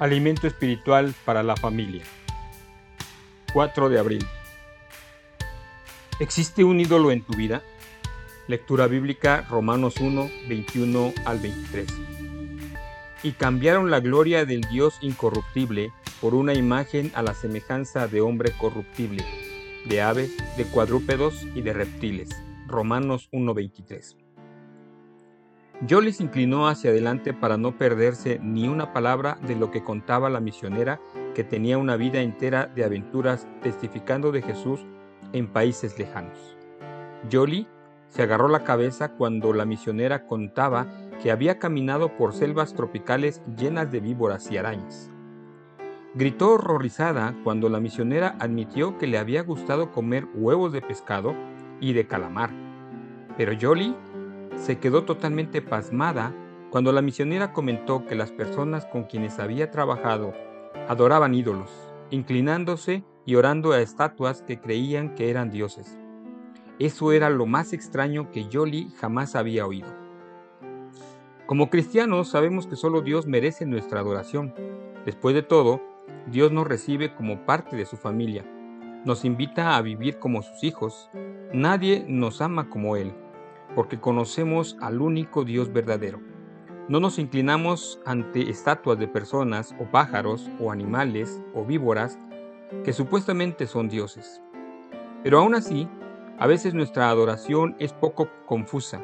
Alimento espiritual para la familia. 4 de abril. ¿Existe un ídolo en tu vida? Lectura bíblica Romanos 1, 21 al 23. Y cambiaron la gloria del Dios incorruptible por una imagen a la semejanza de hombre corruptible, de aves, de cuadrúpedos y de reptiles. Romanos 1:23. Jolie se inclinó hacia adelante para no perderse ni una palabra de lo que contaba la misionera que tenía una vida entera de aventuras testificando de Jesús en países lejanos. Jolie se agarró la cabeza cuando la misionera contaba que había caminado por selvas tropicales llenas de víboras y arañas. Gritó horrorizada cuando la misionera admitió que le había gustado comer huevos de pescado y de calamar. Pero Jolie se quedó totalmente pasmada cuando la misionera comentó que las personas con quienes había trabajado adoraban ídolos, inclinándose y orando a estatuas que creían que eran dioses. Eso era lo más extraño que Jolie jamás había oído. Como cristianos sabemos que solo Dios merece nuestra adoración. Después de todo, Dios nos recibe como parte de su familia. Nos invita a vivir como sus hijos. Nadie nos ama como Él porque conocemos al único Dios verdadero. No nos inclinamos ante estatuas de personas o pájaros o animales o víboras que supuestamente son dioses. Pero aún así, a veces nuestra adoración es poco confusa.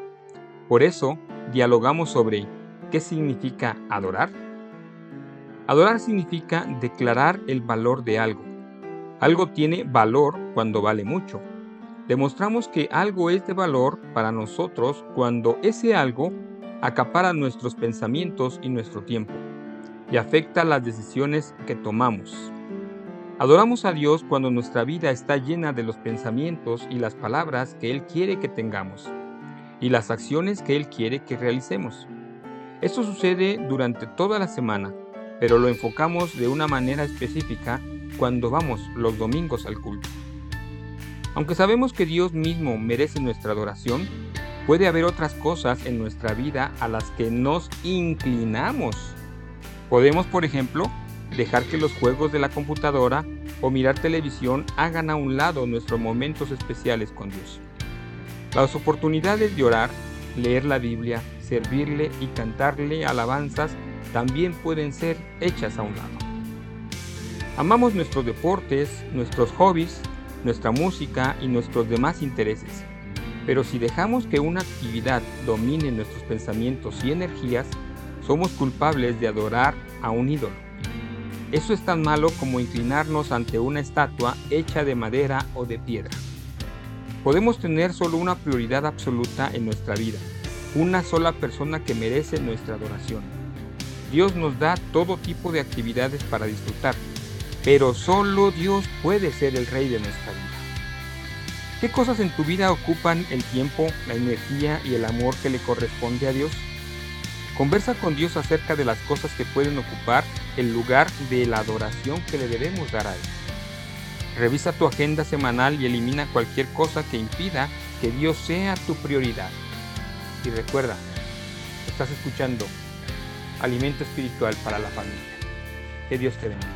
Por eso, dialogamos sobre qué significa adorar. Adorar significa declarar el valor de algo. Algo tiene valor cuando vale mucho Demostramos que algo es de valor para nosotros cuando ese algo acapara nuestros pensamientos y nuestro tiempo y afecta las decisiones que tomamos. Adoramos a Dios cuando nuestra vida está llena de los pensamientos y las palabras que Él quiere que tengamos y las acciones que Él quiere que realicemos. Esto sucede durante toda la semana, pero lo enfocamos de una manera específica cuando vamos los domingos al culto. Aunque sabemos que Dios mismo merece nuestra adoración, puede haber otras cosas en nuestra vida a las que nos inclinamos. Podemos, por ejemplo, dejar que los juegos de la computadora o mirar televisión hagan a un lado nuestros momentos especiales con Dios. Las oportunidades de orar, leer la Biblia, servirle y cantarle alabanzas también pueden ser hechas a un lado. Amamos nuestros deportes, nuestros hobbies nuestra música y nuestros demás intereses. Pero si dejamos que una actividad domine nuestros pensamientos y energías, somos culpables de adorar a un ídolo. Eso es tan malo como inclinarnos ante una estatua hecha de madera o de piedra. Podemos tener solo una prioridad absoluta en nuestra vida, una sola persona que merece nuestra adoración. Dios nos da todo tipo de actividades para disfrutar, pero solo Dios puede ser el rey de nuestra vida. ¿Qué cosas en tu vida ocupan el tiempo, la energía y el amor que le corresponde a Dios? Conversa con Dios acerca de las cosas que pueden ocupar el lugar de la adoración que le debemos dar a Él. Revisa tu agenda semanal y elimina cualquier cosa que impida que Dios sea tu prioridad. Y recuerda, estás escuchando Alimento Espiritual para la Familia. Que Dios te bendiga.